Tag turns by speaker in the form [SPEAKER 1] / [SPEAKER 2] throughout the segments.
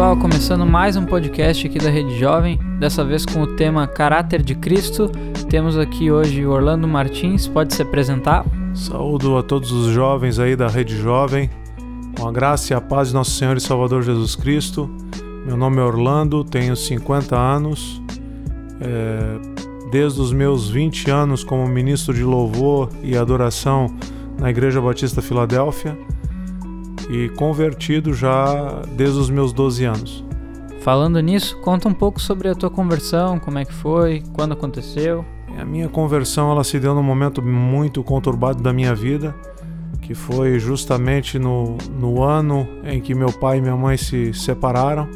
[SPEAKER 1] pessoal, começando mais um podcast aqui da Rede Jovem, dessa vez com o tema Caráter de Cristo. Temos aqui hoje Orlando Martins, pode se apresentar?
[SPEAKER 2] Saúdo a todos os jovens aí da Rede Jovem, com a graça e a paz de nosso Senhor e Salvador Jesus Cristo. Meu nome é Orlando, tenho 50 anos. É, desde os meus 20 anos como ministro de louvor e adoração na Igreja Batista Filadélfia e convertido já desde os meus 12 anos.
[SPEAKER 1] Falando nisso, conta um pouco sobre a tua conversão, como é que foi, quando aconteceu.
[SPEAKER 2] A minha conversão ela se deu num momento muito conturbado da minha vida, que foi justamente no, no ano em que meu pai e minha mãe se separaram.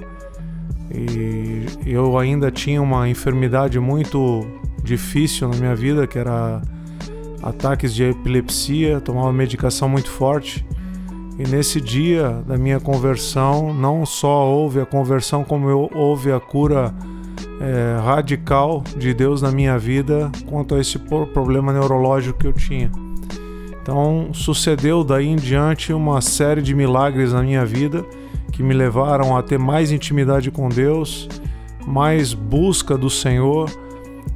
[SPEAKER 2] E eu ainda tinha uma enfermidade muito difícil na minha vida, que era ataques de epilepsia, tomava medicação muito forte e nesse dia da minha conversão, não só houve a conversão, como eu, houve a cura é, radical de Deus na minha vida quanto a esse problema neurológico que eu tinha. Então, sucedeu daí em diante uma série de milagres na minha vida que me levaram a ter mais intimidade com Deus, mais busca do Senhor.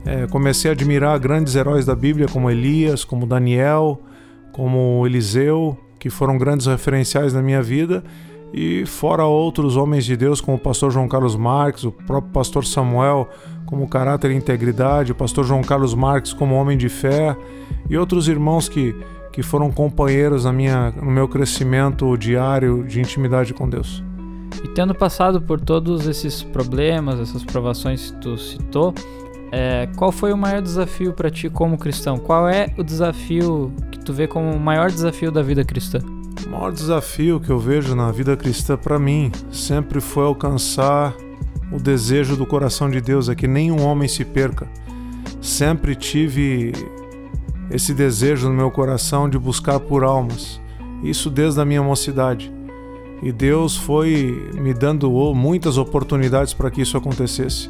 [SPEAKER 2] É, comecei a admirar grandes heróis da Bíblia como Elias, como Daniel, como Eliseu, que foram grandes referenciais na minha vida, e fora outros homens de Deus, como o pastor João Carlos Marques, o próprio pastor Samuel, como caráter e integridade, o pastor João Carlos Marques como homem de fé, e outros irmãos que, que foram companheiros na minha, no meu crescimento diário de intimidade com Deus.
[SPEAKER 1] E tendo passado por todos esses problemas, essas provações que tu citou, é, qual foi o maior desafio para ti como cristão? Qual é o desafio que tu vê como o maior desafio da vida cristã?
[SPEAKER 2] O maior desafio que eu vejo na vida cristã para mim sempre foi alcançar o desejo do coração de Deus, é que nenhum homem se perca. Sempre tive esse desejo no meu coração de buscar por almas. Isso desde a minha mocidade. E Deus foi me dando muitas oportunidades para que isso acontecesse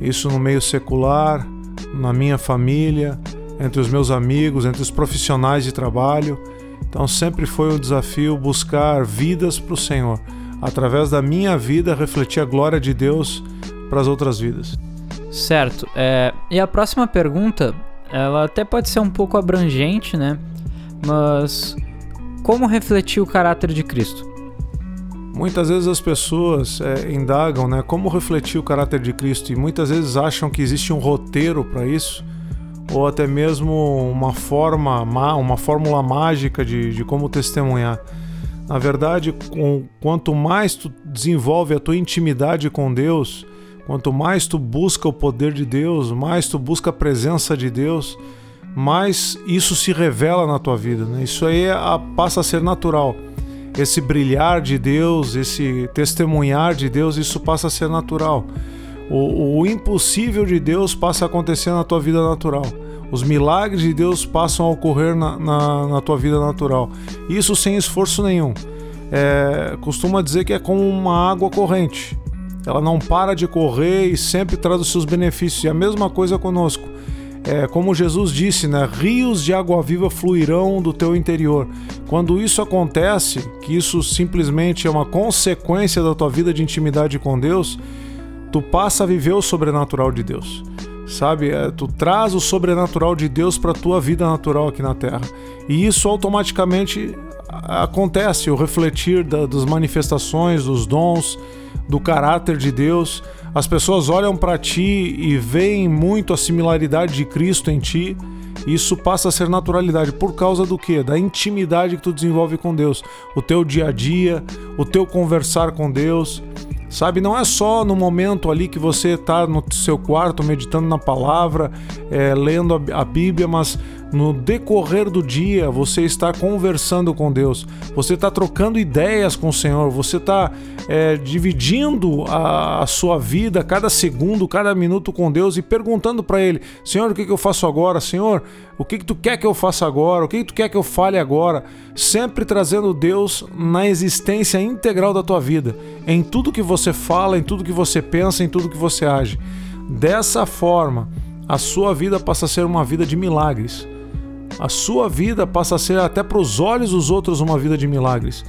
[SPEAKER 2] isso no meio secular, na minha família, entre os meus amigos, entre os profissionais de trabalho. Então sempre foi um desafio buscar vidas para o Senhor. Através da minha vida, refletir a glória de Deus para as outras vidas.
[SPEAKER 1] Certo. É, e a próxima pergunta, ela até pode ser um pouco abrangente, né? Mas como refletir o caráter de Cristo?
[SPEAKER 2] Muitas vezes as pessoas é, indagam né, como refletir o caráter de Cristo e muitas vezes acham que existe um roteiro para isso ou até mesmo uma forma, uma fórmula mágica de, de como testemunhar. Na verdade, com, quanto mais tu desenvolve a tua intimidade com Deus, quanto mais tu busca o poder de Deus, mais tu busca a presença de Deus, mais isso se revela na tua vida. Né? Isso aí é, passa a ser natural esse brilhar de Deus, esse testemunhar de Deus, isso passa a ser natural. O, o, impossível de Deus passa a acontecer na tua vida natural. Os milagres de Deus passam a ocorrer na, na, na tua vida natural. Isso sem esforço nenhum. É, costuma dizer que é como uma água corrente. Ela não para de correr e sempre traz os seus benefícios. E a mesma coisa conosco é, como Jesus disse, né, rios de água viva fluirão do teu interior. Quando isso acontece, que isso simplesmente é uma consequência da tua vida de intimidade com Deus, tu passa a viver o sobrenatural de Deus. Sabe, é, tu traz o sobrenatural de Deus para tua vida natural aqui na Terra. E isso automaticamente acontece, o refletir da, das manifestações, dos dons, do caráter de Deus. As pessoas olham para ti e veem muito a similaridade de Cristo em ti. Isso passa a ser naturalidade por causa do que? Da intimidade que tu desenvolve com Deus, o teu dia a dia, o teu conversar com Deus. Sabe, não é só no momento ali que você está no seu quarto meditando na palavra, é, lendo a, a Bíblia, mas no decorrer do dia você está conversando com Deus, você está trocando ideias com o Senhor, você está é, dividindo a, a, sua vida, cada segundo, cada minuto com Deus e perguntando para Ele: Senhor, o que, que eu faço agora? Senhor, o que, que tu quer que eu faça agora? O que, que tu quer que eu fale agora? Sempre trazendo Deus na existência integral da tua vida, em tudo que você fala, em tudo que você pensa, em tudo que você age. Dessa forma, a sua vida passa a ser uma vida de milagres a sua vida passa a ser até para os olhos dos outros uma vida de milagres.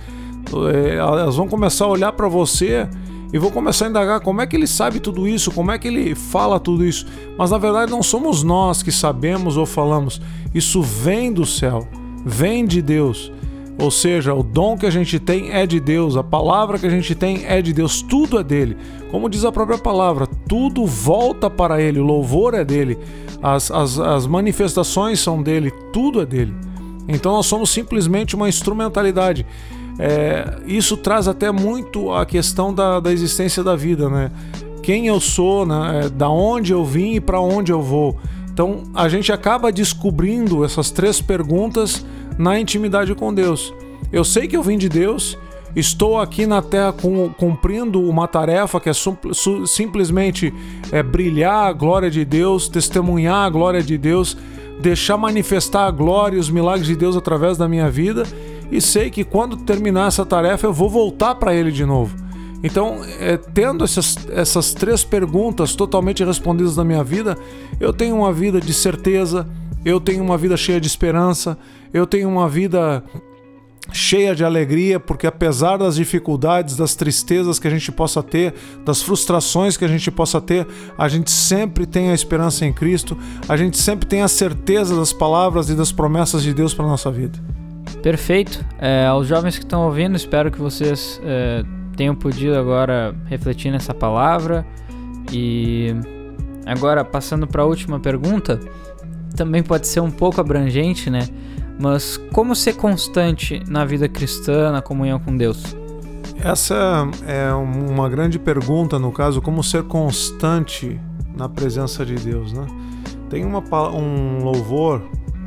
[SPEAKER 2] É, elas vão começar a olhar para você e vou começar a indagar como é que ele sabe tudo isso, como é que ele fala tudo isso. Mas na verdade não somos nós que sabemos ou falamos, isso vem do céu, vem de Deus. Ou seja, o dom que a gente tem é de Deus, a palavra que a gente tem é de Deus, tudo é dele. Como diz a própria palavra, tudo volta para ele, o louvor é dele, as, as, as manifestações são dele, tudo é dele. Então nós somos simplesmente uma instrumentalidade. É, isso traz até muito a questão da, da existência da vida, né? Quem eu sou, né? É, da onde eu vim e para onde eu vou. Então a gente acaba descobrindo essas três perguntas na intimidade com Deus. Eu sei que eu vim de Deus, estou aqui na Terra cumprindo uma tarefa que é simplesmente é, brilhar a glória de Deus, testemunhar a glória de Deus, deixar manifestar a glória e os milagres de Deus através da minha vida e sei que quando terminar essa tarefa eu vou voltar para ele de novo. Então, é, tendo essas, essas três perguntas totalmente respondidas na minha vida, eu tenho uma vida de certeza, eu tenho uma vida cheia de esperança, eu tenho uma vida cheia de alegria, porque apesar das dificuldades, das tristezas que a gente possa ter, das frustrações que a gente possa ter, a gente sempre tem a esperança em Cristo, a gente sempre tem a certeza das palavras e das promessas de Deus para nossa vida.
[SPEAKER 1] Perfeito. É, aos jovens que estão ouvindo, espero que vocês é, tenham podido agora refletir nessa palavra. E agora, passando para a última pergunta, também pode ser um pouco abrangente, né? Mas como ser constante na vida cristã, na comunhão com Deus?
[SPEAKER 2] Essa é uma grande pergunta, no caso, como ser constante na presença de Deus, né? Tem uma, um louvor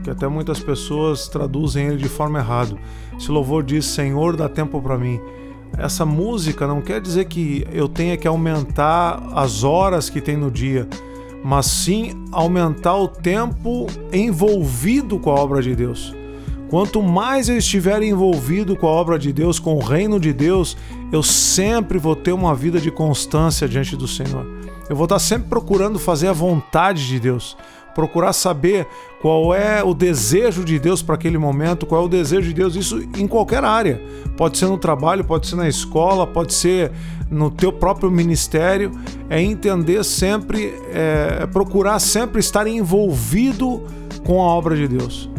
[SPEAKER 2] que até muitas pessoas traduzem ele de forma errada. Esse louvor diz: Senhor, dá tempo para mim. Essa música não quer dizer que eu tenha que aumentar as horas que tem no dia, mas sim aumentar o tempo envolvido com a obra de Deus. Quanto mais eu estiver envolvido com a obra de Deus, com o reino de Deus, eu sempre vou ter uma vida de constância diante do Senhor. Eu vou estar sempre procurando fazer a vontade de Deus procurar saber qual é o desejo de Deus para aquele momento, qual é o desejo de Deus, isso em qualquer área. Pode ser no trabalho, pode ser na escola, pode ser no teu próprio ministério. É entender sempre, é, é procurar sempre estar envolvido com a obra de Deus.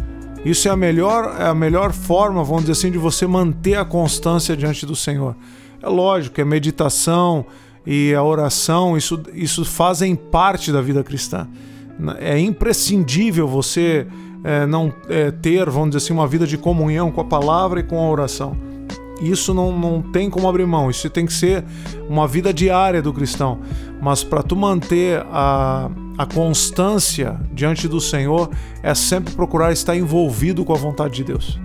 [SPEAKER 2] Isso é a melhor, é a melhor forma, vamos dizer assim, de você manter a constância diante do Senhor. É lógico, é meditação e a oração, isso, isso fazem parte da vida cristã é imprescindível você é, não é, ter, vamos dizer assim, uma vida de comunhão com a palavra e com a oração. Isso não, não tem como abrir mão, isso tem que ser uma vida diária do cristão. Mas para tu manter a, a constância diante do Senhor, é sempre procurar estar envolvido com a vontade de Deus.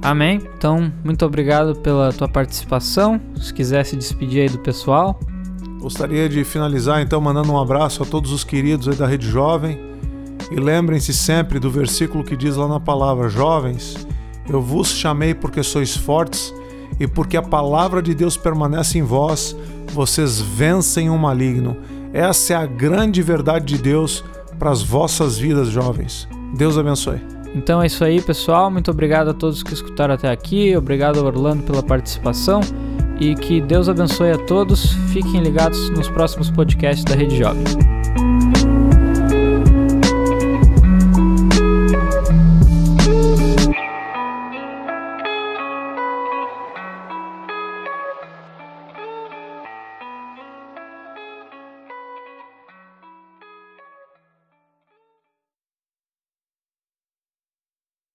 [SPEAKER 1] Amém. Então, muito obrigado pela tua participação. Se quiser se despedir aí do pessoal.
[SPEAKER 2] Gostaria de finalizar então mandando um abraço a todos os queridos aí da Rede Jovem. E lembrem-se sempre do versículo que diz lá na palavra: Jovens, eu vos chamei porque sois fortes e porque a palavra de Deus permanece em vós, vocês vencem o maligno. Essa é a grande verdade de Deus para as vossas vidas, jovens. Deus abençoe.
[SPEAKER 1] Então é isso aí, pessoal. Muito obrigado a todos que escutaram até aqui. Obrigado, Orlando, pela participação e que Deus abençoe a todos. Fiquem ligados nos próximos podcasts da Rede Jovem.